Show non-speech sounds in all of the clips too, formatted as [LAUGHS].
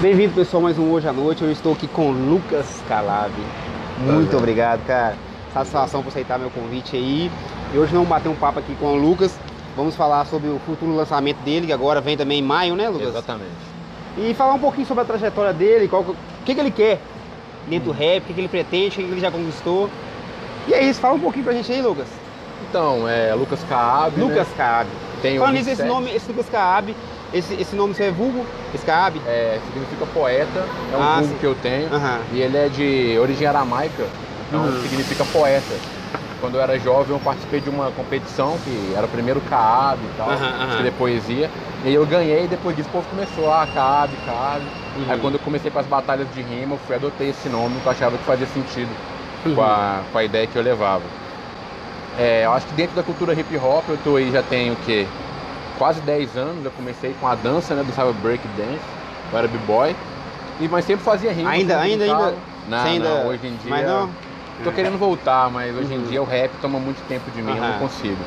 Bem-vindo, pessoal, mais um Hoje à Noite. Eu estou aqui com o Lucas Calab. Muito obrigado, cara. Satisfação por aceitar meu convite aí. E hoje vamos bater um papo aqui com o Lucas. Vamos falar sobre o futuro lançamento dele, que agora vem também em maio, né, Lucas? Exatamente. E falar um pouquinho sobre a trajetória dele, qual, o que, que ele quer dentro do rap, o que, que ele pretende, o que, que ele já conquistou. E é isso, fala um pouquinho pra gente aí, Lucas. Então, é Lucas Caab. Lucas Caab. Tenho Falando nisso, esse 27. nome, esse Lucas Caab, esse, esse nome seu é vulgo? Esse Caab? É, significa poeta, é um Ah, vulgo sim. que eu tenho. Aham. E ele é de origem aramaica, então Uhum. significa poeta. Quando eu era jovem, eu participei de uma competição que era o primeiro Caab e tal, aham. escrever poesia. E aí eu ganhei e depois disso o povo começou, ah, Caab, Caab. Uhum. Aí quando eu comecei com as batalhas de rima, eu fui adotei esse nome, que eu achava que fazia sentido Uhum. com, a, com a ideia que eu levava. É, eu acho que dentro da cultura hip hop eu tô aí já tenho o quê? Quase 10 anos, eu comecei com a dança, né? Dançava break dance, eu era b-boy. E, mas sempre fazia rima. Ainda, ainda, ainda. Não, ainda- não, hoje em dia. Mas não? Tô querendo voltar, mas hoje Uhum. em dia o rap toma muito tempo de mim, eu Aham. não consigo.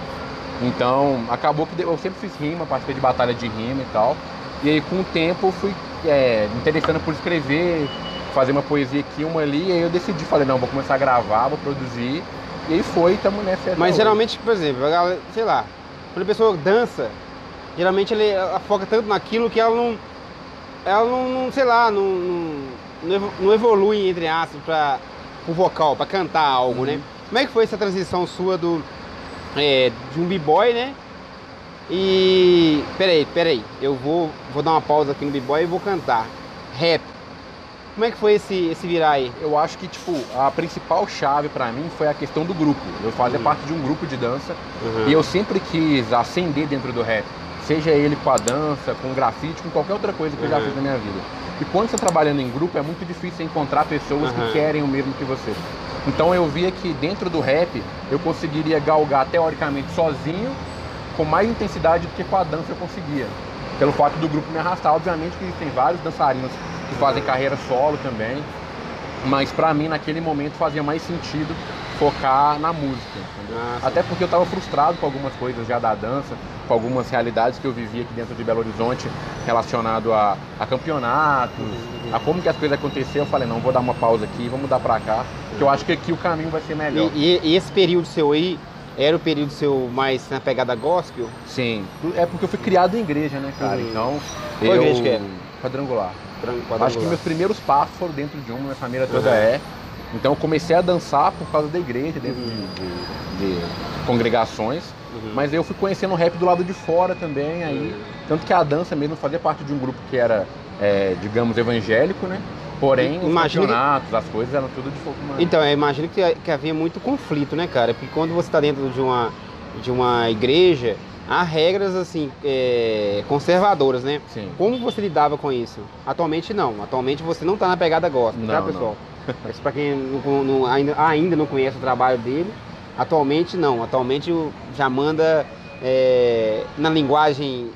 Então, acabou que eu sempre fiz rima, participei de batalha de rima e tal. E aí, com o tempo, eu fui é, me interessando por escrever, fazer uma poesia aqui, uma ali. E aí eu decidi, falei, não, vou começar a gravar, vou produzir. E aí foi, tamo nessa. Mas hoje. geralmente, por exemplo, sei lá, quando a pessoa dança, geralmente ele, ela foca tanto naquilo que ela não. Ela não, não, sei lá, não, não, não evo- não evolui, entre aspas, para o vocal, para cantar algo, né? Como é que foi essa transição sua do. é, de um b-boy, né? E. Peraí, peraí. Eu vou, vou dar uma pausa aqui no b-boy e vou cantar. Rap. Como é que foi esse, esse virar aí? Eu acho que, tipo, a principal chave pra mim foi a questão do grupo. Eu fazia Uhum. parte de um grupo de dança Uhum. e eu sempre quis ascender dentro do rap. Seja ele com a dança, com o grafite, com qualquer outra coisa que eu já Uhum. fiz na minha vida. E quando você tá trabalhando em grupo, é muito difícil encontrar pessoas Uhum. que querem o mesmo que você. Então eu via que dentro do rap eu conseguiria galgar teoricamente sozinho, com mais intensidade do que com a dança eu conseguia. Pelo fato do grupo me arrastar. Obviamente que tem vários dançarinos que fazem carreira solo também. Mas pra mim, naquele momento, fazia mais sentido focar na música. Ah. Até porque eu estava frustrado com algumas coisas já da dança, com algumas realidades que eu vivia aqui dentro de Belo Horizonte, relacionado a, a campeonatos, Uhum. a como que as coisas aconteciam. Eu falei, não, vou dar uma pausa aqui, vamos mudar pra cá, que eu acho que aqui o caminho vai ser melhor. E, e- e esse período seu aí era o período seu mais na pegada gospel? Sim, é porque eu fui criado em igreja, né, cara? Uhum. Então, Qual eu... igreja que é? Quadrangular. Tran- Acho que quadrangular? meus primeiros passos foram dentro de uma, minha família toda Uhum. é. Então eu comecei a dançar por causa da igreja, dentro Uhum. de, de- de congregações. Uhum. Mas eu fui conhecendo o rap do lado de fora também, aí. Tanto que a dança mesmo fazia parte de um grupo que era, é, digamos, evangélico, né? Porém, os Imagina que- campeonatos, as coisas eram tudo de fogo humano. Então, eu imagino que, que havia muito conflito, né, cara? Porque quando você está dentro de uma, de uma igreja, há regras, assim, é, conservadoras, né? Sim. Como você lidava com isso? Atualmente não. Atualmente você não está na pegada gospel, tá, Não, Isso para quem não- não- ainda, ainda não conhece o trabalho dele. Atualmente não. Atualmente já manda é, na linguagem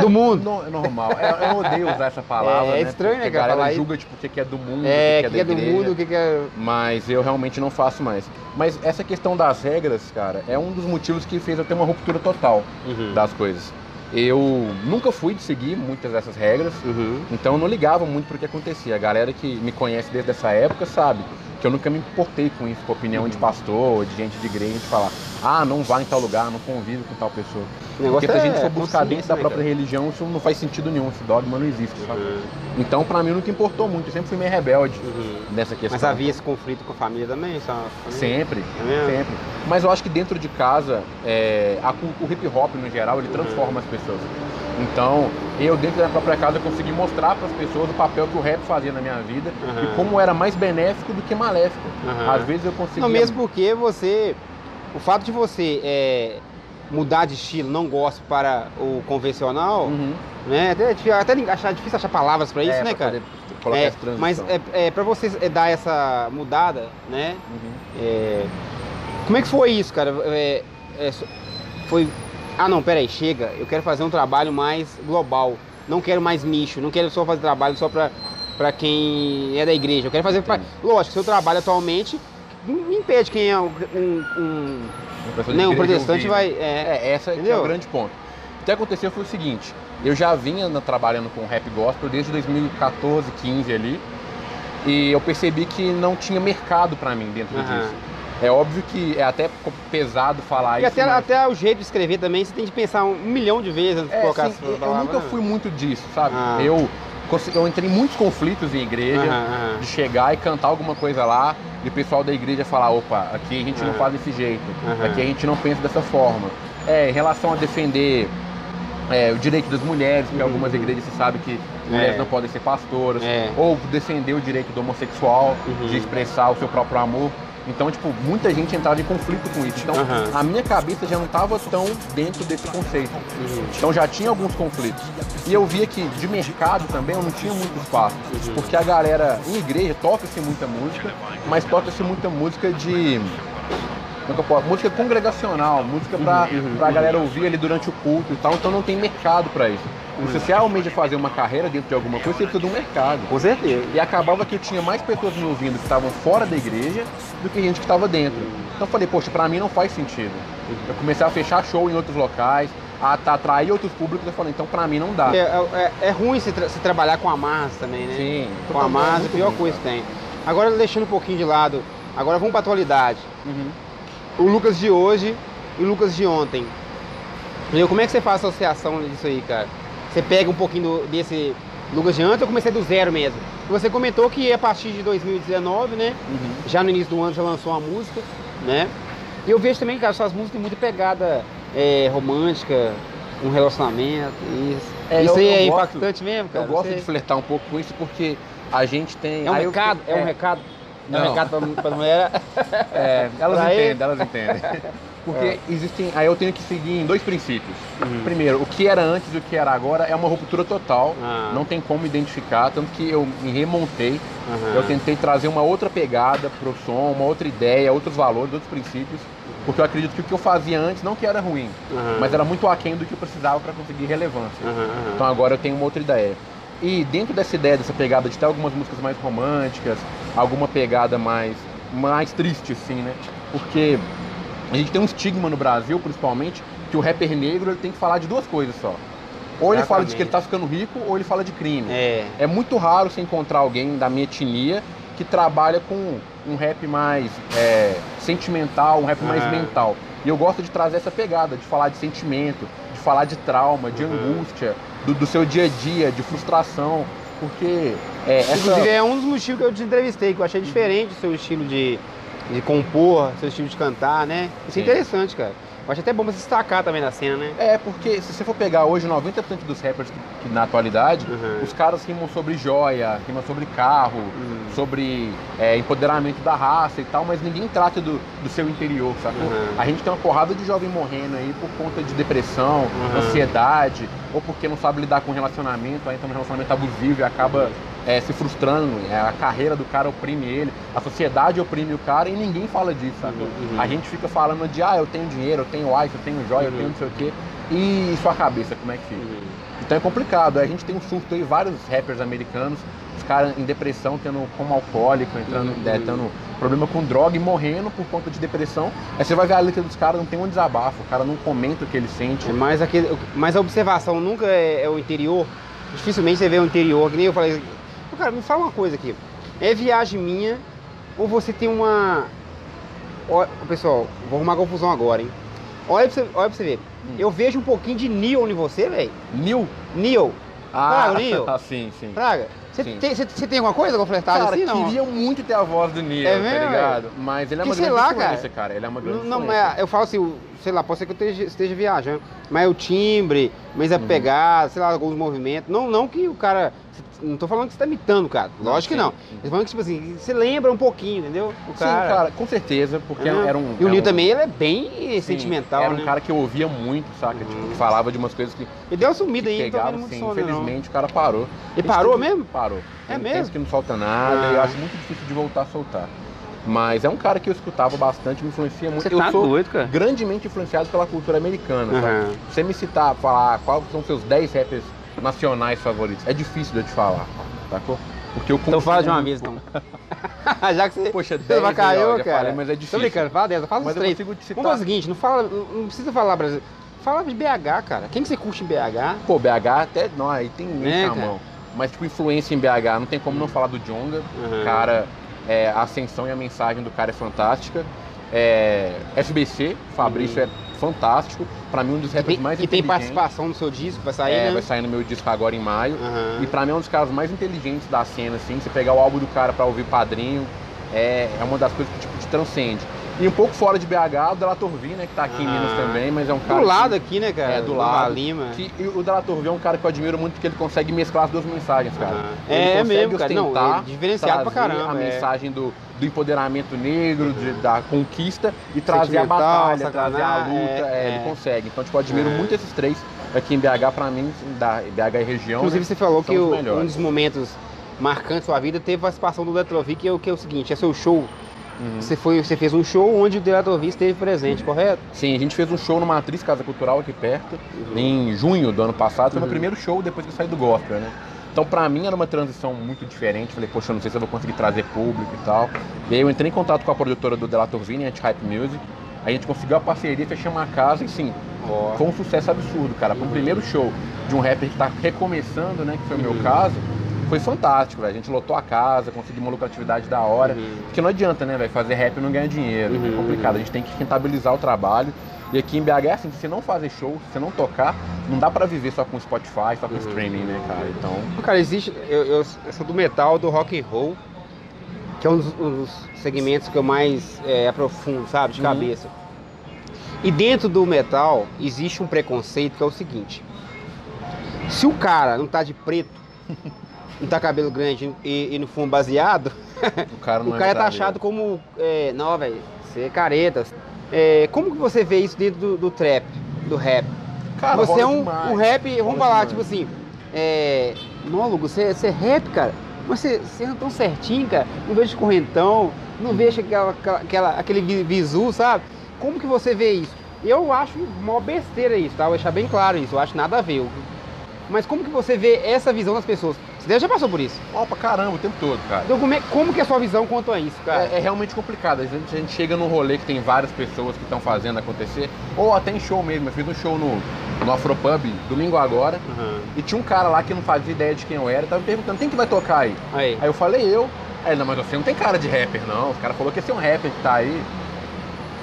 do mundo. É normal. Eu, eu odeio usar essa palavra. É né? estranho, né, Porque cara, A galera julga tipo, o que é do mundo, É, o que que é do mundo, o que que é. Mas eu realmente não faço mais. Mas essa questão das regras, cara, é um dos motivos que fez eu ter uma ruptura total Uhum. das coisas. Eu nunca fui de seguir muitas dessas regras, Uhum. então eu não ligava muito pro que acontecia. A galera que me conhece desde essa época sabe que eu nunca me importei com isso, com a opinião de pastor, de gente de igreja, de falar, ah, não vá em tal lugar, não convive com tal pessoa. Porque se a gente é for buscar dentro da né, própria religião, isso não faz sentido nenhum, esse dogma não existe, sabe? Uhum. Então, pra mim, nunca importou muito, eu sempre fui meio rebelde Uhum. nessa questão. Mas havia esse conflito com a família também? Sua família? Sempre, É sempre. Mas eu acho que dentro de casa, é, a o hip hop no geral, ele transforma as pessoas. Então, eu dentro da própria casa consegui mostrar para as pessoas o papel que o rap fazia na minha vida Uhum. e como era mais benéfico do que maléfico. Uhum. Às vezes eu conseguia. Não, mesmo porque você. O fato de você é, mudar de estilo, não gosto para o convencional, Uhum. né? Até, até achar difícil achar palavras para isso, É, né, cara? Colocar É, essa transição. mas é, é para você é, dar essa mudada, né? Uhum. É, como é que foi isso, cara? É, é, foi. Ah, não, peraí, chega. Eu quero fazer um trabalho mais global. Não quero mais nicho. Não quero só fazer trabalho só pra, pra quem é da igreja. Eu quero fazer. Pra... Lógico, seu trabalho atualmente não impede quem é um. um- né, um protestante ouvir. vai. É, É, essa que é o grande ponto. que aconteceu foi o seguinte, eu já vinha trabalhando com rap gospel desde 2014, 15 ali, e eu percebi que não tinha mercado pra mim dentro Aham. disso. É óbvio que é até pesado falar E isso, até, mas- até o jeito de escrever também, você tem que pensar um milhão de vezes antes de É, colocar eu, eu palavras, nunca né? fui muito disso, sabe? Ah. Eu, eu entrei em muitos conflitos em igreja, Aham, aham. de chegar e cantar alguma coisa lá, e o pessoal da igreja falar, opa, aqui a gente não faz desse jeito, aqui a gente não pensa dessa forma. É, em relação a defender é, o direito das mulheres, porque Uhum. algumas igrejas você sabe que mulheres É. não podem ser pastoras, É. ou defender o direito do homossexual Uhum. de expressar o seu próprio amor. Então, tipo, muita gente entrava em conflito com isso. Então, Aham. a minha cabeça já não estava tão dentro desse conceito. Uhum. Então já tinha alguns conflitos. E eu via que de mercado também eu não tinha muito espaço. Uhum. Porque a galera em igreja toca-se muita música, mas toca-se muita música de. Como é que eu posso? Música congregacional, música pra, Uhum, uhum, pra galera ouvir ali durante o culto e tal, então não tem mercado pra isso. Se você almeja fazer uma carreira dentro de alguma coisa, você precisa de um mercado. Com certeza. E acabava que eu tinha mais pessoas me ouvindo que estavam fora da igreja do que gente que estava dentro. Então eu falei, poxa, pra mim não faz sentido. Eu comecei a fechar show em outros locais, a a atrair outros públicos, eu falei, então pra mim não dá. É, é, é ruim se, tra- se trabalhar com amarras também, né? Sim. Com amarras é a pior ruim, coisa que tem. Agora deixando um pouquinho de lado, agora vamos pra atualidade. Uhum. O Lucas de hoje e o Lucas de ontem. Entendeu? Como é que você faz a associação disso aí, cara? Você pega um pouquinho do- desse Lucas de antes, eu comecei do zero mesmo. Você comentou que a partir de 2019, né? Uhum. Já no início do ano você lançou uma música, né? E eu vejo também, cara, suas músicas têm muita pegada é, romântica, um relacionamento, isso. É, isso eu- aí eu é gosto- impactante mesmo, cara. Eu gosto Você- de flertar um pouco com isso porque a gente tem. É um aí eu- recado, é um recado. É um Não. recado pra, pra mulher. É, [LAUGHS] elas Pra entendem, ele. elas entendem. [LAUGHS] Porque É. existem. Aí eu tenho que seguir em dois princípios. Uhum. Primeiro, o que era antes e o que era agora é uma ruptura total. Ah. Não tem como identificar, tanto que eu me remontei. Aham. Eu tentei trazer uma outra pegada pro som, uma outra ideia, outros valores, outros princípios. Porque eu acredito que o que eu fazia antes não que era ruim, Aham. mas era muito aquém do que eu precisava para conseguir relevância. Então agora eu tenho uma outra ideia. E dentro dessa ideia, dessa pegada de ter algumas músicas mais românticas, alguma pegada mais, mais triste, assim, né? Porque a gente tem um estigma no Brasil, principalmente, que o rapper negro ele tem que falar de duas coisas só. Ou ele fala de que ele tá ficando rico, ou ele fala de crime. É. É muito raro você encontrar alguém da minha etnia que trabalha com um rap mais é, sentimental, um rap mais Ah. mental. E eu gosto de trazer essa pegada, de falar de sentimento, de falar de trauma, de Uhum. angústia, do, do seu dia a dia, de frustração. Porque é, essa... Inclusive é um dos motivos que eu te entrevistei, que eu achei diferente o seu estilo de, de compor, seu estilo de cantar, né? Isso é Sim. interessante, cara. Eu acho até bom você se destacar também na cena, né? É, porque se você for pegar hoje 90% dos rappers que, que na atualidade, Uhum. os caras rimam sobre joia, rimam sobre carro, Uhum. sobre é, empoderamento da raça e tal, mas ninguém trata do, do seu interior, sacou? Uhum. A gente tem uma porrada de jovem morrendo aí por conta de depressão, ansiedade, ou porque não sabe lidar com relacionamento, aí entra num relacionamento abusivo e acaba é, se frustrando, é, a carreira do cara oprime ele, a sociedade oprime o cara e ninguém fala disso, sacou? Uhum. A gente fica falando de, ah, eu tenho dinheiro, eu tenho wife, eu tenho joia, eu tenho não sei o quê, e sua cabeça, como é que fica? Uhum. Então é complicado. A gente tem um surto aí, vários rappers americanos, os caras em depressão, tendo como alcoólico, entrando, Uhum. é, tendo problema com droga e morrendo por conta de depressão. Aí você vai ver a letra dos caras, não tem um desabafo, o cara não comenta o que ele sente. É mais aquele, mas a observação nunca é, é o interior. Dificilmente você vê o interior, que nem eu falei. Cara, me fala uma coisa aqui. É viagem minha ou você tem uma. Ó, pessoal, vou arrumar confusão agora, hein? Olha pra você, olha pra você ver. Hum. Eu vejo um pouquinho de Neil em você, velho. Neil? Neil. Ah, o Neil? [LAUGHS] sim, sim. Praga. Você tem, tem alguma coisa com flertagem Cara, assim, não? queria muito ter a voz do Neil, É tá mesmo, ligado? Mas ele é Que uma sei grande lá, influência, cara. Ele é uma grande Não, não, influência. mas eu falo assim, sei lá, pode ser que eu esteja, esteja viajando, mas o timbre, mas a Uhum. pegada, sei lá, alguns movimentos. Não, não que o cara. Não tô falando que você tá imitando, cara. Lógico que sim. não. Eu tô falando que, tipo assim, você lembra um pouquinho, entendeu? O Sim, cara, com certeza, porque É. era um... E o Nil um- também, ele é bem sim, sentimental, Era um né? cara que eu ouvia muito, saca? Tipo, Uhum. que falava de umas coisas que Ele deu uma sumida aí, não tô pegava, som, né, não. infelizmente o cara parou. Ele Esse parou tipo- mesmo? Parou. É Tem mesmo? que não solta nada Ah. e eu acho muito difícil de voltar a soltar. Mas é um cara que eu escutava bastante, me influencia muito. Você eu tá sou doido, cara. grandemente influenciado pela cultura americana, sabe? Aham. Você me citar, falar quais são seus 10 rappers nacionais favoritos, é difícil de eu te falar, sacou? Porque eu Então fala de uma vez, então. [LAUGHS] Já que você. Poxa, você 10 vai já cara. falei, mas é Tô difícil. brincando, fala dessa, fala os Mas eu três. Vamos fazer o seguinte, não fala, não precisa falar brasileiro. fala de BH, cara. Quem que você curte em BH? Pô, BH até. Não, aí tem muito Né, na cara? mão. Mas, tipo, influência em BH, não tem como não falar do Jonga. Uhum. Cara, é, a ascensão e a mensagem do cara é fantástica. É, FBC, Fabrício é fantástico. Pra mim, um dos rappers tem, mais tem inteligentes. participação no seu disco, vai sair, É, né? vai sair no meu disco agora em maio. Aham. E pra mim é um dos caras mais inteligentes da cena, assim. Você pegar o álbum do cara pra ouvir padrinho, é, é uma das coisas que tipo, te transcende. E um pouco fora de BH, o Delatorvi, né, que tá aqui em Ah. Minas também, mas é um cara. Do lado que, aqui, né, cara? É, do Nova lado. Lima. que- e o Delatorvi é um cara que eu admiro muito porque ele consegue mesclar as duas mensagens, cara. Aham. Ele É, consegue mesmo, cara. Não, é diferenciado pra caramba. A é. mensagem do, do empoderamento negro, de- da conquista e trazer a batalha, trazer a luta. é, é, é. Ele consegue. Então, tipo, admiro É. muito esses três aqui em BH, pra mim, da BH e região. Inclusive, né, você falou que o- um dos momentos marcantes da sua vida teve a participação do Detrovic, que é o que é o seguinte, é seu show. Uhum. Você, foi, você fez um show onde o Detrovic esteve presente, correto? Sim, a gente fez um show no Matriz Casa Cultural aqui perto, em junho do ano passado. Foi Uhum. meu primeiro show depois que eu saí do gospel, né? Então, pra mim, era uma transição muito diferente. Falei, poxa, eu não sei se eu vou conseguir trazer público e tal. E aí eu entrei em contato com a produtora do Delator Vini, Anti-Hype Music. A gente conseguiu a parceria, fechamos uma casa e sim, Ó. foi um sucesso absurdo, cara. Para um primeiro show de um rapper que tá recomeçando, né? Que foi o meu Uhum. caso, foi fantástico, velho. A gente lotou a casa, conseguimos uma lucratividade da hora. Uhum. Porque não adianta, né, velho? Fazer rap e não ganhar dinheiro. Uhum. É complicado. A gente tem que rentabilizar o trabalho. E aqui em BH é assim, se você não fazer show, se você não tocar, não dá pra viver só com Spotify, só com Uhum. streaming, né, cara? Então. Cara, existe. Eu, eu- eu sou do metal, do rock and roll, que é um dos, um dos segmentos que eu mais é, aprofundo, sabe? De Uhum. cabeça. E dentro do metal existe um preconceito que é o seguinte: se o cara não tá de preto, [LAUGHS] não tá cabelo grande e, e no fundo baseado, O cara [LAUGHS] não o é cara é verdadeiro. taxado como. É, não, velho, você é careta. É, como que você vê isso dentro do, do trap, do rap? Cara, você é um, demais. um rap, vamos falar, demais. tipo assim, é. Lugo, você, você é rap, cara. Mas você, você anda tão certinho, cara. Não vejo correntão, não vejo aquela, aquela, aquele vi- visu, sabe? Como que você vê isso? Eu acho mó besteira isso, tá? Vou deixar bem claro isso, eu acho nada a ver. Mas como que você vê essa visão das pessoas? Você já passou por isso. Ó, pra caramba, o tempo todo, cara. Então como, é, como que é a sua visão quanto a isso, cara? É, é realmente complicado. A gente, a gente chega num rolê que tem várias pessoas que estão fazendo acontecer, ou até em show mesmo. Eu fiz um show no, no Afropub domingo agora, Aham. e tinha um cara lá que não fazia ideia de quem eu era, tava me perguntando, quem que vai tocar aí? Aí. Aí eu falei eu. Aí ele, não, mas você não tem cara de rapper, não. O cara falou que esse é um rapper que tá aí.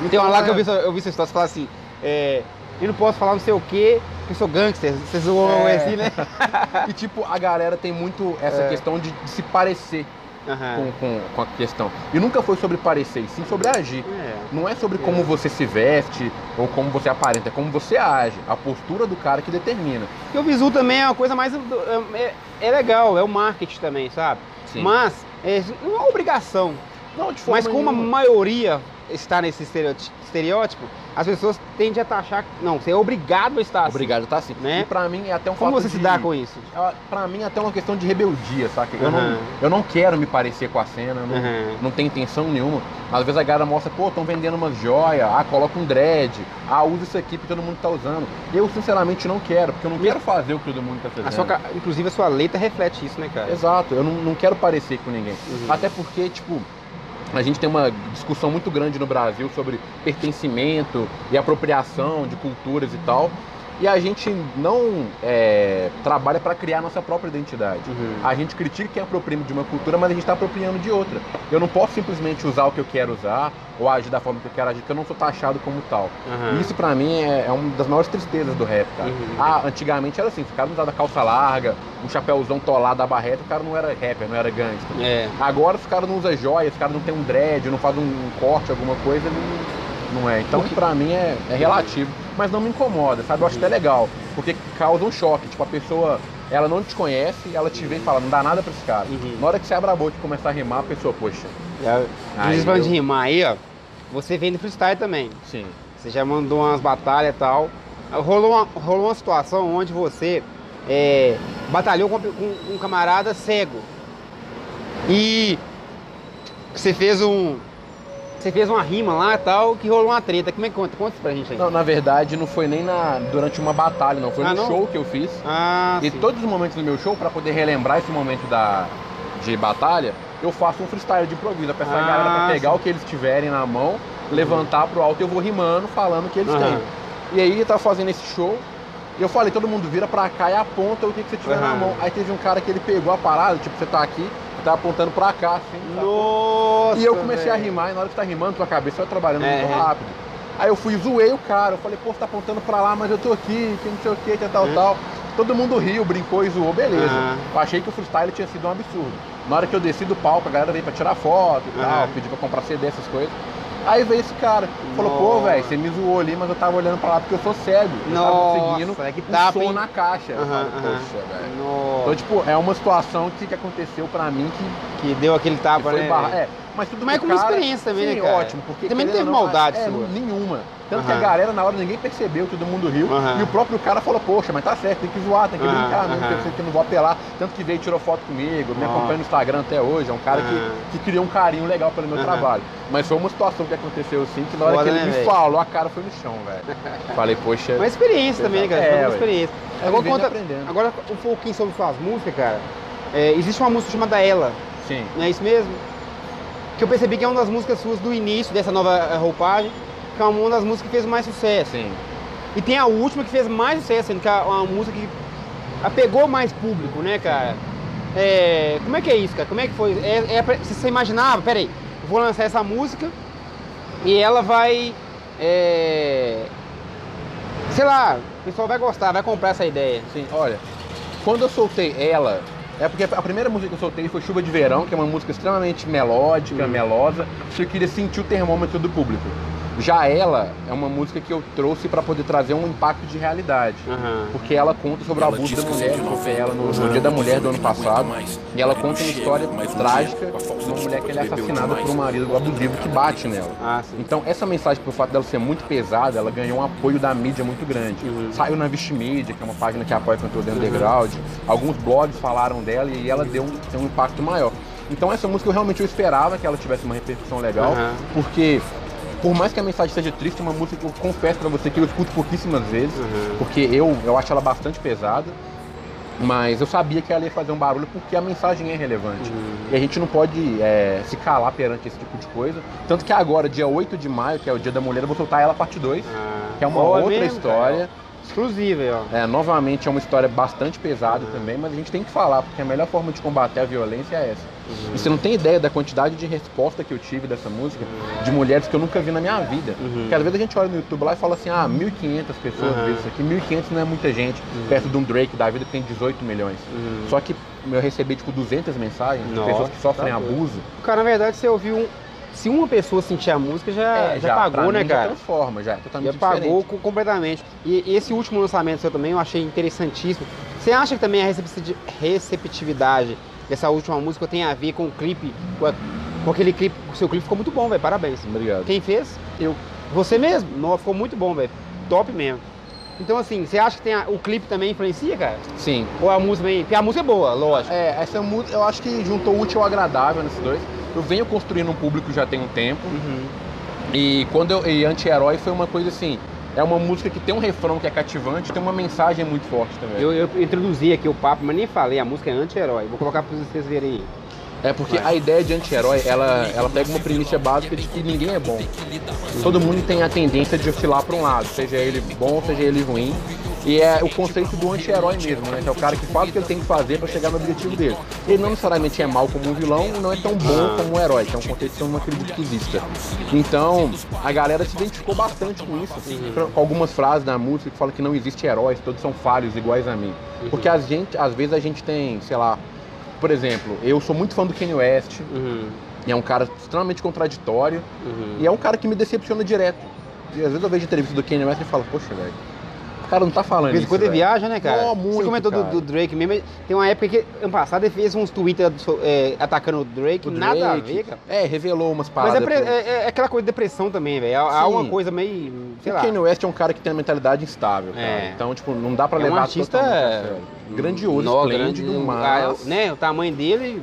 Tem uma lá que eu vi, Então, essa- eu vi essa história, você fala assim, é, eu não posso falar não sei o quê, porque eu sou gangster, vocês zoam É. assim, né? [LAUGHS] E tipo, a galera tem muito essa É. questão de, de se parecer Aham. com, com, com a questão. E nunca foi sobre parecer, e sim sobre agir. É. Não é sobre como você se veste ou como você aparenta, é como você age. A postura do cara que determina. Porque o visu também é uma coisa mais. do- É, é legal, é o marketing também, sabe? Sim. Mas é, não é uma obrigação. Não, de forma Mas como a nenhuma. maioria está nesse estereoti- estereótipo, as pessoas tendem a taxar. Não, você é obrigado a estar assim. Obrigado, tá assim. Né? E pra mim é até um Como fato você se de- dá com isso? é, Pra mim é até uma questão de rebeldia, saca? Eu, não, eu não quero me parecer com a cena, não, Aham. não tenho intenção nenhuma. Às vezes a galera mostra, pô, estão vendendo umas joias, ah, coloca um dread, ah, usa isso aqui porque todo mundo tá usando. Eu sinceramente não quero, porque eu não quero fazer o que todo mundo tá fazendo. A sua inclusive a sua letra reflete isso, né, cara? Exato, eu não, não quero parecer com ninguém. Uhum. Até porque, tipo, a gente tem uma discussão muito grande no Brasil sobre pertencimento e apropriação de culturas e tal. E a gente não é, trabalha para criar nossa própria identidade. Uhum. A gente critica quem apropria de uma cultura, mas a gente está apropriando de outra. Eu não posso simplesmente usar o que eu quero usar ou agir da forma que eu quero agir, porque eu não sou taxado como tal. E isso pra mim é, é uma das maiores tristezas do rap, cara. Uhum. Ah, antigamente era assim, se o cara não usava calça larga, um chapéuzão tolado da barreta, o cara não era rapper, não era gangster. É. Agora se o cara não usa joia, se o cara não tem um dread, não faz um, um corte, alguma coisa, ele não, não é. Então pra mim é, é relativo, mas não me incomoda, sabe? Eu acho até legal, porque causa um choque. Tipo, a pessoa, ela não te conhece, ela te vê e fala, não dá nada pra esse cara. Uhum. Na hora que você abre a boca e começar a rimar, a pessoa, poxa, É. Aí eu- de rimar aí, ó. Você vem do freestyle também. sim. Você já mandou umas batalhas e tal. Rolou uma, rolou uma situação onde você é, batalhou com, com um camarada cego. E você fez um. Você fez uma rima lá e tal, que rolou uma treta. Como é que conta? Conta isso pra gente aí. Não, na verdade, não foi nem na, durante uma batalha, não. Foi Ah, no não? show que eu fiz. Ah, E sim. todos os momentos do meu show, pra poder relembrar esse momento da, de batalha, eu faço um freestyle de improviso. Eu peço a Ah, galera pra pegar sim. o que eles tiverem na mão, levantar pro alto e eu vou rimando, falando o que eles Aham. têm. E aí eu tava fazendo esse show, e eu falei, todo mundo vira pra cá e aponta o que, que você tiver na Aham. mão. Aí teve um cara que ele pegou a parada, tipo, você tá aqui, tá apontando pra cá, assim. sacou? Nossa! E eu comecei a velho. rimar, e na hora que tá rimando, tua cabeça vai trabalhando É, muito é. rápido. Aí eu fui e zoei o cara, eu falei, pô, você tá apontando pra lá, mas eu tô aqui, que não sei o que, que tal, Hum. tal. Todo mundo riu, brincou e zoou, beleza. Aham. Eu achei que o freestyle tinha sido um absurdo. Na hora que eu desci do palco, a galera veio pra tirar foto e tal, Aham. pediu pra comprar CD, essas coisas. Aí veio esse cara, falou, pô, Nossa. velho, você me zoou ali, mas eu tava olhando pra lá porque eu sou cego. Eu tava Nossa, conseguindo é que o tapa, som hein? na caixa. Aham. poxa, velho. Então, tipo, é uma situação que, que aconteceu pra mim que, que deu aquele que tapa, foi né? barra. É, mas tudo Mas pro como cara- experiência também, Sim, né, cara? ótimo. Porque Também não teve ou maldade é, sua. Nenhuma. Tanto que a galera, na hora, ninguém percebeu, todo mundo riu. Aham. E o próprio cara falou, poxa, mas tá certo, tem que zoar, tem que Aham, brincar aham. tem que não vou apelar. Tanto que veio e tirou foto comigo, me acompanha no Instagram até hoje. É um cara que, que criou um carinho legal pelo meu trabalho. Mas foi uma situação que aconteceu assim, que na hora Foda, que ele né, me velho? falou, a cara foi no chão, velho. Falei, poxa. Uma experiência também, cara. É, Foi uma experiência. É Agora, conta, agora um pouquinho sobre suas músicas, cara. É, existe uma música chamada Ela, Sim. não é isso mesmo? Que eu percebi que é uma das músicas suas do início dessa nova eh, roupagem, que é uma das músicas que fez mais sucesso. Sim. E tem a última que fez mais sucesso, sendo que é uma música que apegou mais público, né, cara? É, como é que é isso, cara? Como é que foi? É, é você imaginava, peraí, vou lançar essa música e ela vai. é, sei lá, o pessoal vai gostar, vai comprar essa ideia. Sim, olha, quando eu soltei ela, é porque a primeira música que eu soltei foi Chuva de Verão, que é uma música extremamente melódica, melosa, que eu queria sentir o termômetro do público. Já ela é uma música que eu trouxe para poder trazer um impacto de realidade. Aham. Porque ela conta sobre o abuso da mulher, eu soltei ela no, no Dia da Mulher do ano passado, e ela conta uma história trágica de uma mulher que ela é assassinada por um marido abusivo que bate nela. Ah. Então, essa mensagem, pelo fato dela ser muito pesada, ela ganhou um apoio da mídia muito grande. Uhum. Saiu na Vixe Mídia, que é uma página que apoia cantor do underground. Alguns blogs falaram dela e ela deu um, um impacto maior. Então, essa música eu realmente eu esperava que ela tivesse uma repercussão legal, Uhum. porque por mais que a mensagem seja triste, é uma música que eu confesso pra você que eu escuto pouquíssimas vezes, Uhum. porque eu, eu acho ela bastante pesada. Mas eu sabia que ela ia fazer um barulho porque a mensagem é relevante. Uhum. E a gente não pode é, se calar perante esse tipo de coisa. Tanto que agora, dia 8 de maio, que é o dia da mulher, eu vou soltar ela parte 2, Ah. que é uma outra mesmo, história. cara? Exclusiva, ó. É, novamente é uma história bastante pesada Uhum. também, mas a gente tem que falar, porque a melhor forma de combater a violência é essa. Uhum. E você não tem ideia da quantidade de resposta que eu tive dessa música, de mulheres que eu nunca vi na minha vida. Uhum. Porque às vezes a gente olha no YouTube lá e fala assim, ah, 1.500 pessoas Uhum. viram isso aqui, 1.500 não é muita gente, perto de um Drake da vida que tem 18 milhões. Uhum. Só que eu recebi tipo 200 mensagens de Nossa, pessoas que sofrem tá abuso. Cara, na verdade, você ouviu um. Se uma pessoa sentir a música, já, É, já, pra pagou, né, mim, Já cara? transforma, já é totalmente Já pagou diferente. co- completamente. E e esse último lançamento seu também eu achei interessantíssimo. Você acha que também a recepti- receptividade dessa última música tem a ver com o clipe, com, a- com aquele clipe, o seu clipe ficou muito bom, velho, parabéns. Obrigado. Quem fez? Eu. Você mesmo? Não, ficou muito bom, velho, top mesmo. Então assim, você acha que tem a- o clipe também influencia, cara? Sim. Ou a música também? Porque a música é boa, lógico. É, essa música, eu acho que juntou útil ao agradável nesses dois. Eu venho construindo um público já tem um tempo. Uhum. E quando eu. E Anti-Herói foi uma coisa assim. É uma música que tem um refrão que é cativante, tem uma mensagem muito forte também. Eu, eu introduzi aqui o papo, mas nem falei, a música é anti-herói. Vou colocar pra vocês verem aí. É porque a ideia de anti-herói, ela, ela pega uma premissa básica de que ninguém é bom. Todo mundo tem a tendência de oscilar para um lado, seja ele bom, seja ele ruim. E é o conceito do anti-herói mesmo, né? Que é o cara que faz o que ele tem que fazer para chegar no objetivo dele. Ele não necessariamente é mal como um vilão e não é tão bom como um herói, que é um conceito que eu não acredito que exista. Então, a galera se identificou bastante com isso, com algumas frases da música que falam que não existe heróis, todos são falhos iguais a mim. Porque a gente, às vezes a gente tem, sei lá, por exemplo, eu sou muito fã do Kanye West, Uhum, e é um cara extremamente contraditório, uhum. e é um cara que me decepciona direto. E às vezes eu vejo entrevista do Kanye West e falo, poxa, velho, o cara não tá falando De vez em isso, quando ele velho." viaja, né, cara? Você muito, comentou do, cara. do Drake mesmo. Tem uma época que, ano passado, ele fez uns Twitter é, atacando o Drake, O nada a ver, cara. É, revelou umas Mas paradas. é, pre- pro- é- é aquela coisa de depressão também, velho. Há- Há Sim. uma coisa meio, sei o lá. Kanye West é um cara que tem uma mentalidade instável, cara. É. Então, tipo, não dá pra É um levar artista grandioso, nó, esplêndido, grande, mas... ah, né, o tamanho dele,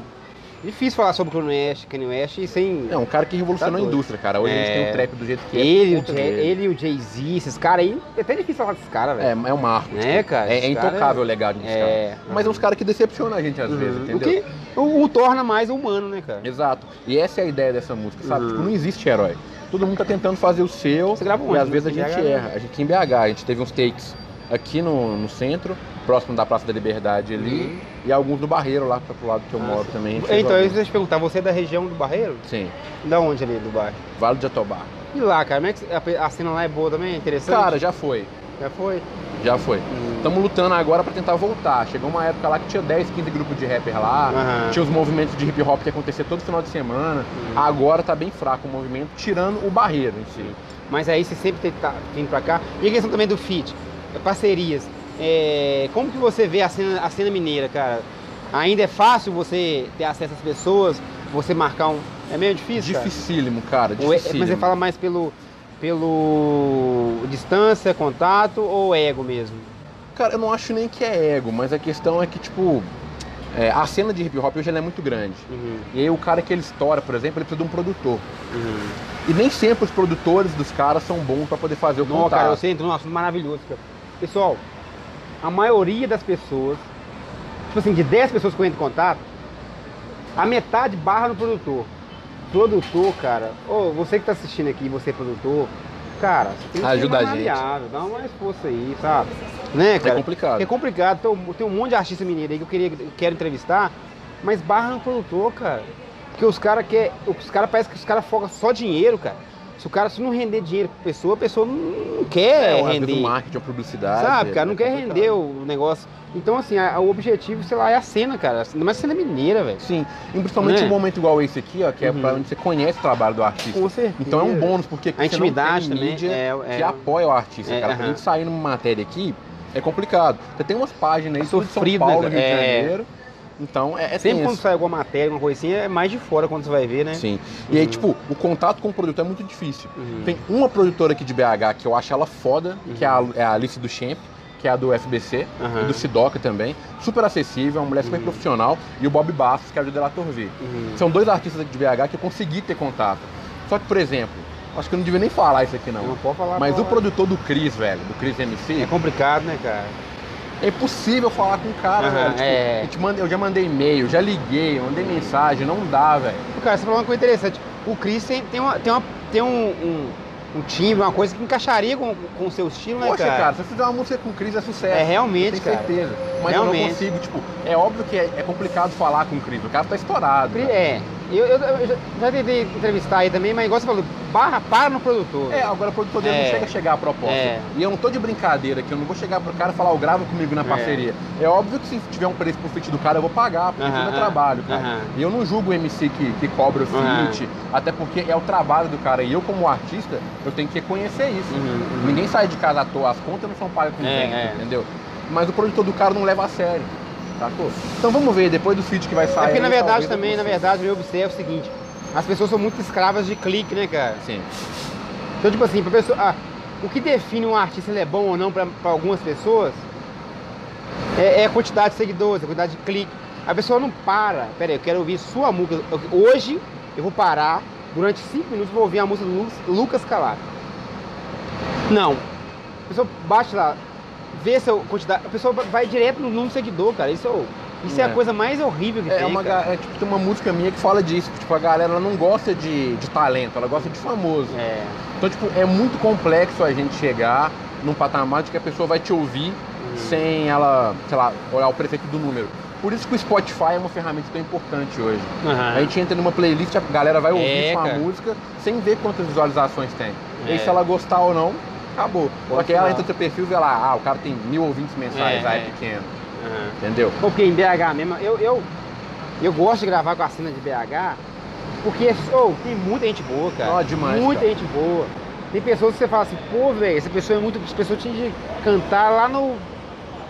difícil falar sobre o Kanye West, Kanye West e sem... É um cara que revolucionou Tá a indústria, cara. Hoje a gente É. tem o trap do jeito que é. ele, por o Jay- ele e o Jay-Z, esses caras aí, é até difícil falar desses caras, velho. É, é um marco. Né, tipo, cara? É, é caras- intocável o legado dos É. caras. Mas é uns caras que decepcionam a gente às vezes, Uhum. entendeu? O que o, o torna mais humano, né, cara? Exato. E essa é a ideia dessa música, sabe? Uhum. Tipo, não existe herói. todo mundo tá tentando fazer o seu. Você grava E onde? às vezes a gente BH, né? erra. A gente em BH, a gente teve uns takes aqui no, no centro, próximo da Praça da Liberdade ali, Uhum. e alguns no Barreiro lá pro lado que eu Ah, moro sim. também. Então, eu ia te perguntar, você é da região do Barreiro? Sim, Da onde ali do bairro? Vale de Jatobá. E lá, cara, como é que a, cena lá é boa também? É interessante? Cara, já foi, já foi? já foi. Estamos lutando agora pra tentar voltar. Chegou uma época lá que tinha 10, 15 grupos de rapper lá, Aham. tinha os movimentos de hip hop que acontecia todo final de semana. Hum. Agora tá bem fraco o movimento, tirando o Barreiro em si. Mas aí você sempre tem tá vindo pra cá. E a questão também do fit, é parcerias. É, como que você vê a cena, a cena mineira, cara? Ainda é fácil você ter acesso às pessoas, você marcar um. É meio difícil. cara? Dificílimo, cara, é- dificílimo. mas você fala mais pelo, pelo distância, contato ou ego mesmo? Cara, eu não acho nem que é ego, mas a questão é que, tipo, é, a cena de hip hop hoje é muito grande. Uhum, E aí o cara que ele estoura, por exemplo, ele precisa de um produtor. uhum. E nem sempre os produtores dos caras são bons pra poder fazer o Não, contato. cara, você entrou num assunto maravilhoso. Cara. Pessoal, a maioria das pessoas, tipo assim, de 10 pessoas que eu entro em contato, a metade barra no produtor. Produtor, cara, ô, você que tá assistindo aqui, você é produtor, cara, você tem que Ajuda a gente. dá mais força aí, sabe? Né, É cara? complicado. É complicado. Tem, tem um monte de artista mineiro aí que eu queria, eu quero entrevistar, mas barra no produtor, cara. Porque os caras quer, os cara parece que os caras focam só dinheiro, cara. Se o cara se não render dinheiro pra pessoa, a pessoa não, quer É, render. um marketing, uma publicidade. Sabe, cara, é não quer complicado. render o negócio. Então, assim, a- o objetivo, sei lá, é a cena, cara. Mais a cena mineira, velho. Sim, e principalmente Né? um momento igual esse aqui, ó, que é Uhum. pra onde você conhece o trabalho do artista. Com certeza. Então é um bônus, porque A intimidade também é- é- que apoia o artista, é, cara. Pra aham. gente sair numa matéria aqui, é complicado. Você tem umas páginas aí, tudo de São Sofrido, né, Paulo, Rio de É. Então é, é Sempre quando sai alguma matéria, alguma coisa assim, é mais de fora quando você vai ver, né? Sim. E aí, Uhum. tipo, o contato com o produtor é muito difícil. Uhum. Tem uma produtora aqui de BH que eu acho ela foda, Uhum. que é a, é a Alice do Champ, que é a do FBC, e do Sidoca também. Super acessível, é uma mulher super Uhum. profissional. E o Bob Bastos, que é o do Delator V. Uhum. São dois artistas aqui de BH que eu consegui ter contato. Só que, por exemplo, acho que eu não devia nem falar isso aqui não. Não pode falar. Mas o falar. produtor do Cris, velho, do Cris MC, É complicado, né, cara? É impossível falar com o cara, Aham, velho. Tipo, é. eu, te mandei- eu já mandei e-mail, já liguei, eu mandei mensagem, não dá, velho. Cara, você falou uma coisa interessante. O Chris tem, tem, uma, tem, uma, tem um, um, um timbre, uma coisa que encaixaria com, com o seu estilo, né, Poxa, cara? cara, se eu fizer uma música com o Cris é sucesso. É realmente, tenho cara. certeza. Mas eu não Realmente. consigo, tipo, é óbvio que é, é complicado falar com o Cris, o cara tá estourado. Cara. É, eu, eu, eu já- tentei entrevistar aí também, mas igual você falou, barra para no produtor. É, agora o produtor dele É. não chega a chegar a proposta. É. E eu não tô de brincadeira aqui, eu não vou chegar pro cara e falar, ó, grava comigo na É. parceria. É. óbvio que se tiver um preço pro feat do cara, eu vou pagar, porque Aham, isso é meu trabalho, cara. aham. E eu não julgo o MC que, que cobra o Aham. feat, até porque é o trabalho do cara. E eu, como artista, eu tenho que reconhecer isso. Uhum, uhum. Ninguém sai de casa à toa, as contas não são pagas com É, é. entendeu? Mas o produtor do cara não leva a sério, sacou? Então vamos ver, depois do feat que vai É sair. porque na verdade também, na verdade, eu observo o seguinte, as pessoas são muito escravas de clique, né, cara? Sim. Então, tipo assim, pra pessoa, ah, o que define um artista ele é bom ou não pra, pra algumas pessoas é, é a quantidade de seguidores, a quantidade de clique. A pessoa não para. Pera aí, eu quero ouvir sua música. Hoje eu vou parar, durante cinco minutos, vou ouvir a música do Lucas, Calado. Não. A pessoa bate lá, vê se quantidade. A pessoa vai direto no número seguidor, cara. Isso, é isso é. É. a coisa mais horrível que É tem. uma, é, tipo, tem uma música minha que fala disso. que, Tipo, a galera não gosta de, de talento, ela gosta de famoso. É. Então, tipo, é muito complexo a gente chegar num patamar de que a pessoa vai te ouvir Uhum. sem ela, sei lá, olhar o prefeito do número. Por isso que o Spotify é uma ferramenta tão importante hoje. Aham. A gente entra numa playlist, a galera vai ouvir É, sua música sem ver quantas visualizações tem. E aí, É. se ela gostar ou não, acabou. Só Pode que ela entra no seu perfil e vê lá, ah, o cara tem mil ouvintes mensais, É, ah, é é. pequeno. Aham. Entendeu? Porque em BH mesmo, eu, eu, eu gosto de gravar com a cena de BH, porque oh, tem muita gente boa, cara. Ó, demais, Muita cara. gente boa. Tem pessoas que você fala assim, pô, velho, essa pessoa é muito. Essa pessoa tinha de cantar lá no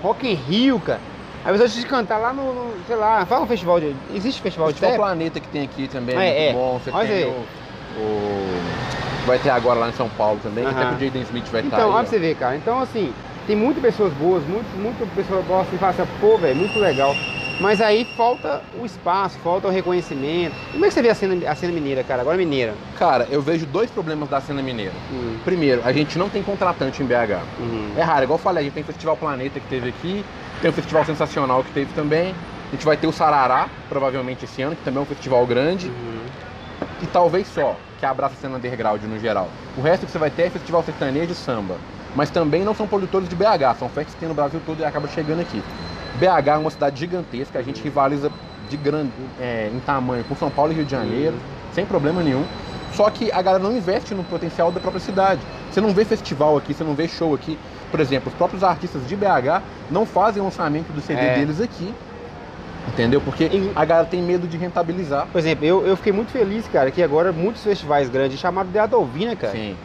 Rock in Rio, cara. A pessoa tinha de cantar lá no, no, sei lá, fala um festival de. Existe festival de Festival trap? Planeta que tem aqui também, é é. bom. Você Olha tem aí. o, o- Vai ter agora lá em São Paulo também, que até que o Jaden Smith vai estar Então, aí. olha ó. pra você ver, cara. Então, assim, tem muitas pessoas boas, muito, muita pessoa gosta e fala assim, pô, velho, muito legal. Mas aí falta o espaço, falta o reconhecimento. Como é que você vê a cena, a cena mineira, cara? Agora mineira. Cara, eu vejo dois problemas da cena mineira. Hum, Primeiro, a gente não tem contratante em BH. uhum. É raro, igual eu falei, a gente tem o Festival Planeta que teve aqui, tem o Festival Sensacional que teve também. A gente vai ter o Sarará, provavelmente esse ano, que também é um festival grande. Uhum. E talvez só, que abraça a cena underground no geral. O resto que você vai ter é festival sertanejo e samba. Mas também não são produtores de BH, são festas que tem no Brasil todo e acaba chegando aqui. BH é uma cidade gigantesca, a gente rivaliza de grande, é, em tamanho com São Paulo e Rio de Janeiro, sem problema nenhum. Só que a galera não investe no potencial da própria cidade. Você não vê festival aqui, você não vê show aqui. Por exemplo, os próprios artistas de BH não fazem lançamento do CD É. deles aqui. Entendeu? Porque a galera tem medo de rentabilizar. Por exemplo, eu, eu fiquei muito feliz, cara, que agora muitos festivais grandes chamaram de Adolvina, cara. Sim.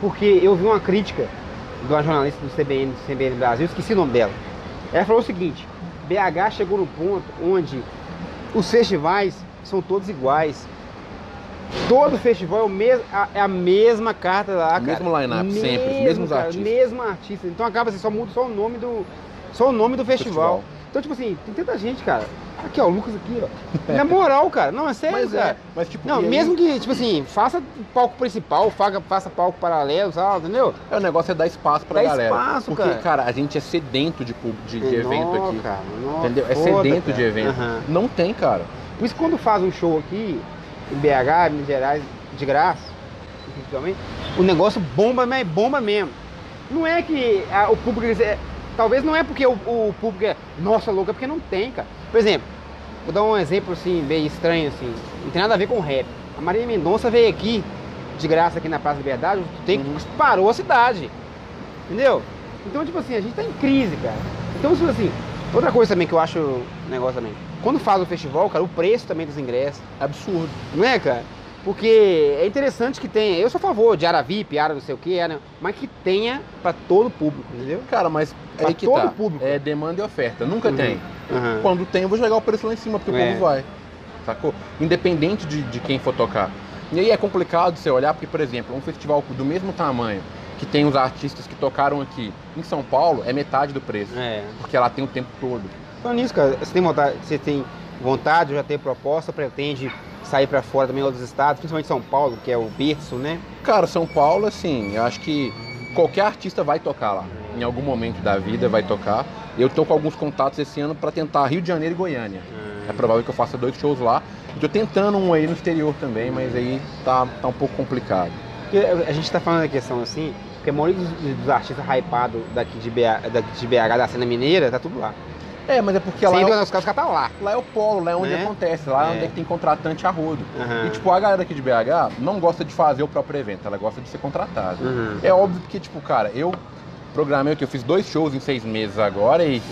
Porque eu vi uma crítica de uma jornalista do CBN, do CBN Brasil, esqueci o nome dela. Ela falou o seguinte: BH chegou no ponto onde os festivais são todos iguais. Todo festival é, o mes a, é a mesma carta lá, cara. Mesmo line-up, sempre, os mesmos cara, artistas. Mesmo artista. Então acaba assim, só muda só o nome do. Só o nome do festival. Festival. Então, tipo assim, tem tanta gente, cara. Aqui, ó, o Lucas aqui, ó. [LAUGHS] Na moral, cara. Não, é sério, Mas cara. é, mas tipo, Não, e aí- mesmo que, tipo assim, faça palco principal, faça, faça palco paralelo, sabe, entendeu? É, o negócio é dar espaço pra Dá galera. espaço, Porque, cara. cara. a gente é sedento de, de, de evento Não, aqui. Cara, não, Entendeu? É foda, sedento cara. de evento. Aham. Não tem, cara. Por isso quando faz um show aqui, em BH, Minas Gerais, de graça, principalmente, o negócio bomba, mas bomba mesmo. Não é que ah, o público. é- talvez não é porque o, o público é, nossa, louca, é porque não tem, cara. Por exemplo, vou dar um exemplo assim, bem estranho, assim. Não tem nada a ver com rap. A Maria Mendonça veio aqui, de graça, aqui na Praça da Liberdade, tem, Uhum. parou a cidade. Entendeu? Então, tipo assim, a gente tá em crise, cara. Então, tipo assim, outra coisa também que eu acho um negócio também. Quando faz o festival, cara, o preço também dos ingressos. Absurdo. Não é, cara? Porque é interessante que tenha. Eu sou a favor de área VIP, área não sei o quê, área- mas que tenha pra todo o público, entendeu? Cara, mas Pra aí que todo tá. público. É demanda e oferta. Nunca Uhum. tem. Aham. Quando tem, eu vou jogar o preço lá em cima, porque É. o povo vai. Sacou? Independente de, de quem for tocar. E aí é complicado você olhar, porque, por exemplo, um festival do mesmo tamanho, que tem os artistas que tocaram aqui em São Paulo, é metade do preço. É. Porque lá tem o tempo todo. Falando nisso, cara, você tem vontade, você tem vontade, já tem proposta, pretende sair pra fora também outros estados, principalmente São Paulo, que é o berço, né? Cara, São Paulo, assim, eu acho que qualquer artista vai tocar lá. Em algum momento da vida vai tocar. Eu tô com alguns contatos esse ano para tentar Rio de Janeiro e Goiânia. É provável que eu faça dois shows lá. Tô tentando um aí no exterior também, mas aí tá, tá um pouco complicado. A gente tá falando da questão assim, porque a maioria dos, dos artistas hypados daqui de, BH, daqui de BH, da cena mineira, tá tudo lá. É, mas é porque lá, Sempre é, o- os caras tá lá. lá é o polo, lá é onde Né? acontece, lá é onde é que tem contratante a rodo. Aham. E tipo, a galera aqui de BH não gosta de fazer o próprio evento, ela gosta de ser contratada. Uhum. É óbvio que, tipo, cara, eu programei o que eu fiz dois shows em seis meses agora e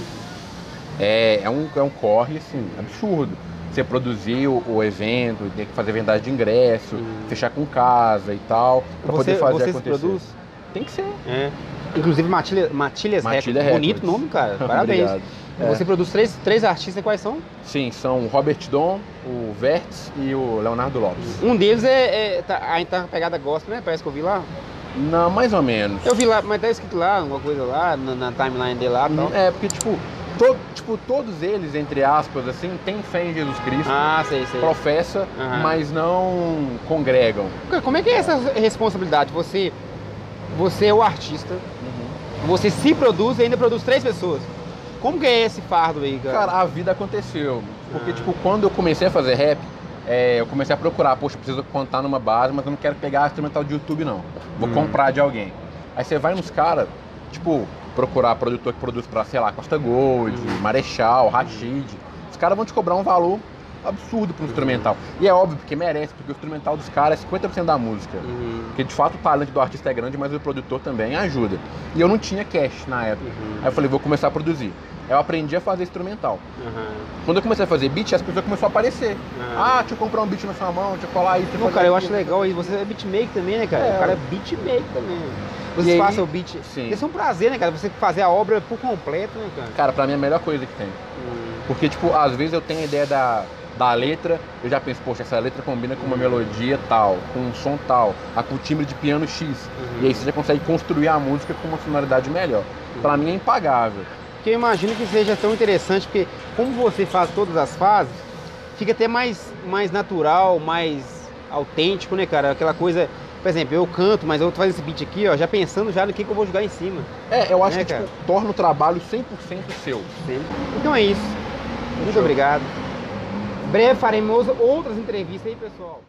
é, é, um, é um corre, assim, absurdo. Você produzir o, o evento, ter que fazer vendagem de ingresso, Uhum. fechar com casa e tal, pra Você, poder fazer você se acontecer. produz? Tem que ser. É. Inclusive Matilha, Matilhas Matilha Records. Bonito Records. nome, cara. [LAUGHS] Parabéns. É. Você produz três, três artistas, quais são? Sim, são o Robert Dom, o Vertz e o Leonardo Lopes. Um deles é, é tá, aí tá pegada gospel, né? Parece que eu vi lá. Não, mais ou menos. Eu vi lá, mas tá escrito lá, alguma coisa lá, na, na timeline dele lá tal. É, porque, tipo, to- tipo, todos eles, entre aspas, assim, têm fé em Jesus Cristo, Ah, sei, sei. professa, Aham. mas não congregam. Como é que é essa responsabilidade? Você, você é o artista, você se produz e ainda produz três pessoas. Como que é esse fardo aí, cara? Cara, a vida aconteceu. Porque, Ah. tipo, quando eu comecei a fazer rap, é, eu comecei a procurar, poxa, preciso contar numa base, mas eu não quero pegar instrumental de YouTube, não. Vou Hum. comprar de alguém. Aí você vai nos caras, tipo, procurar produtor que produz pra, sei lá, Costa Gold, Hum. Marechal, Rashid. Os caras vão te cobrar um valor absurdo pro instrumental. E é óbvio, porque merece, porque o instrumental dos caras é 50% da música. Uhum, Porque de fato o talento do artista é grande, mas o produtor também ajuda. E eu não tinha cash na época. uhum, Aí eu falei, vou começar a produzir. Aí eu aprendi a fazer instrumental. uhum. Quando eu comecei a fazer beat, as pessoas começaram a aparecer. Ah. Ah, deixa eu comprar um beat na sua mão, deixa eu colar isso. eu Não, cara, eu acho legal isso. Você é beatmaker também, né, cara? É. O cara é beatmaker também. E Você aí- faça o beat. Sim. Isso é um prazer, né, cara? Você fazer a obra por completo, né, cara? Cara, pra mim é a melhor coisa que tem. Hum. Porque, tipo, às vezes eu tenho a ideia da, da letra, eu já penso, poxa, essa letra combina com uma melodia tal, com um som tal, a com o timbre de piano X. Uhum. E aí você já consegue construir a música com uma sonoridade melhor. Pra mim é impagável. Porque eu imagino que seja tão interessante, porque como você faz todas as fases, fica até mais, mais natural, mais autêntico, né, cara? Aquela coisa. Por exemplo, eu canto, mas eu fazendo esse beat aqui, ó, já pensando já no que, que eu vou jogar em cima. É, eu acho Né, que tipo, torna o trabalho 100% seu. entende? Então é isso. Muito Fechou. obrigado. Breve faremos outras entrevistas aí, pessoal.